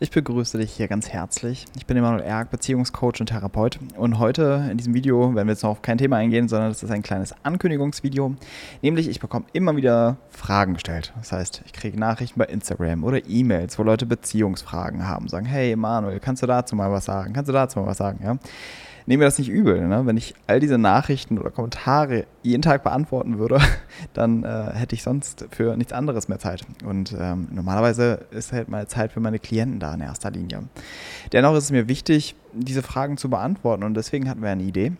Ich begrüße dich hier ganz herzlich. Ich bin Emanuel Erk, Beziehungscoach und Therapeut. Und heute in diesem Video werden wir jetzt noch auf kein Thema eingehen, sondern das ist ein kleines Ankündigungsvideo. Nämlich, ich bekomme immer wieder Fragen gestellt. Das heißt, ich kriege Nachrichten bei Instagram oder E-Mails, wo Leute Beziehungsfragen haben. Sagen, hey Emanuel, kannst du dazu mal was sagen? Kannst du dazu mal was sagen? Ja? Nehme mir das nicht übel. Ne? Wenn ich all diese Nachrichten oder Kommentare jeden Tag beantworten würde, dann äh, hätte ich sonst für nichts anderes mehr Zeit. Und ähm, normalerweise ist halt meine Zeit für meine Klienten da in erster Linie. Dennoch ist es mir wichtig, diese Fragen zu beantworten und deswegen hatten wir eine Idee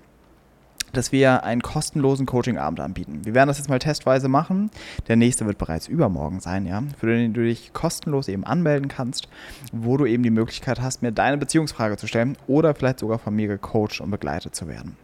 dass wir einen kostenlosen Coaching-Abend anbieten. Wir werden das jetzt mal testweise machen. Der nächste wird bereits übermorgen sein, ja, für den du dich kostenlos eben anmelden kannst, wo du eben die Möglichkeit hast, mir deine Beziehungsfrage zu stellen oder vielleicht sogar von mir gecoacht und begleitet zu werden.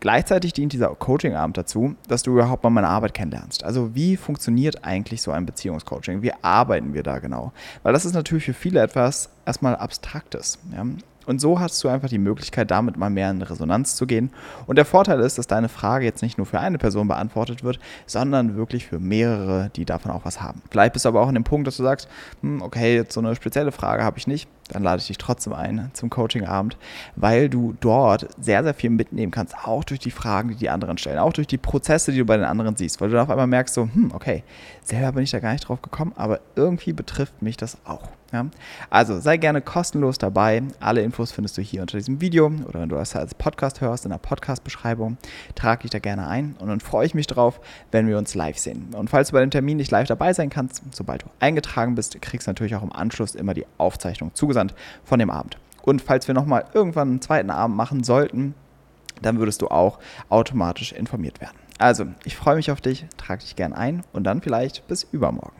Gleichzeitig dient dieser Coaching-Abend dazu, dass du überhaupt mal meine Arbeit kennenlernst. Also wie funktioniert eigentlich so ein Beziehungscoaching? Wie arbeiten wir da genau? Weil das ist natürlich für viele etwas erstmal Abstraktes. Ja? Und so hast du einfach die Möglichkeit, damit mal mehr in Resonanz zu gehen. Und der Vorteil ist, dass deine Frage jetzt nicht nur für eine Person beantwortet wird, sondern wirklich für mehrere, die davon auch was haben. Vielleicht bist du aber auch an dem Punkt, dass du sagst, hm, okay, jetzt so eine spezielle Frage habe ich nicht dann lade ich dich trotzdem ein zum Coachingabend, weil du dort sehr, sehr viel mitnehmen kannst, auch durch die Fragen, die die anderen stellen, auch durch die Prozesse, die du bei den anderen siehst, weil du dann auf einmal merkst, so, hm, okay, selber bin ich da gar nicht drauf gekommen, aber irgendwie betrifft mich das auch. Ja? Also sei gerne kostenlos dabei. Alle Infos findest du hier unter diesem Video oder wenn du das als Podcast hörst, in der Podcast-Beschreibung, trage dich da gerne ein und dann freue ich mich drauf, wenn wir uns live sehen. Und falls du bei dem Termin nicht live dabei sein kannst, sobald du eingetragen bist, kriegst du natürlich auch im Anschluss immer die Aufzeichnung zugesandt zugesandt von dem Abend. Und falls wir nochmal irgendwann einen zweiten Abend machen sollten, dann würdest du auch automatisch informiert werden. Also, ich freue mich auf dich, trage dich gern ein und dann vielleicht bis übermorgen.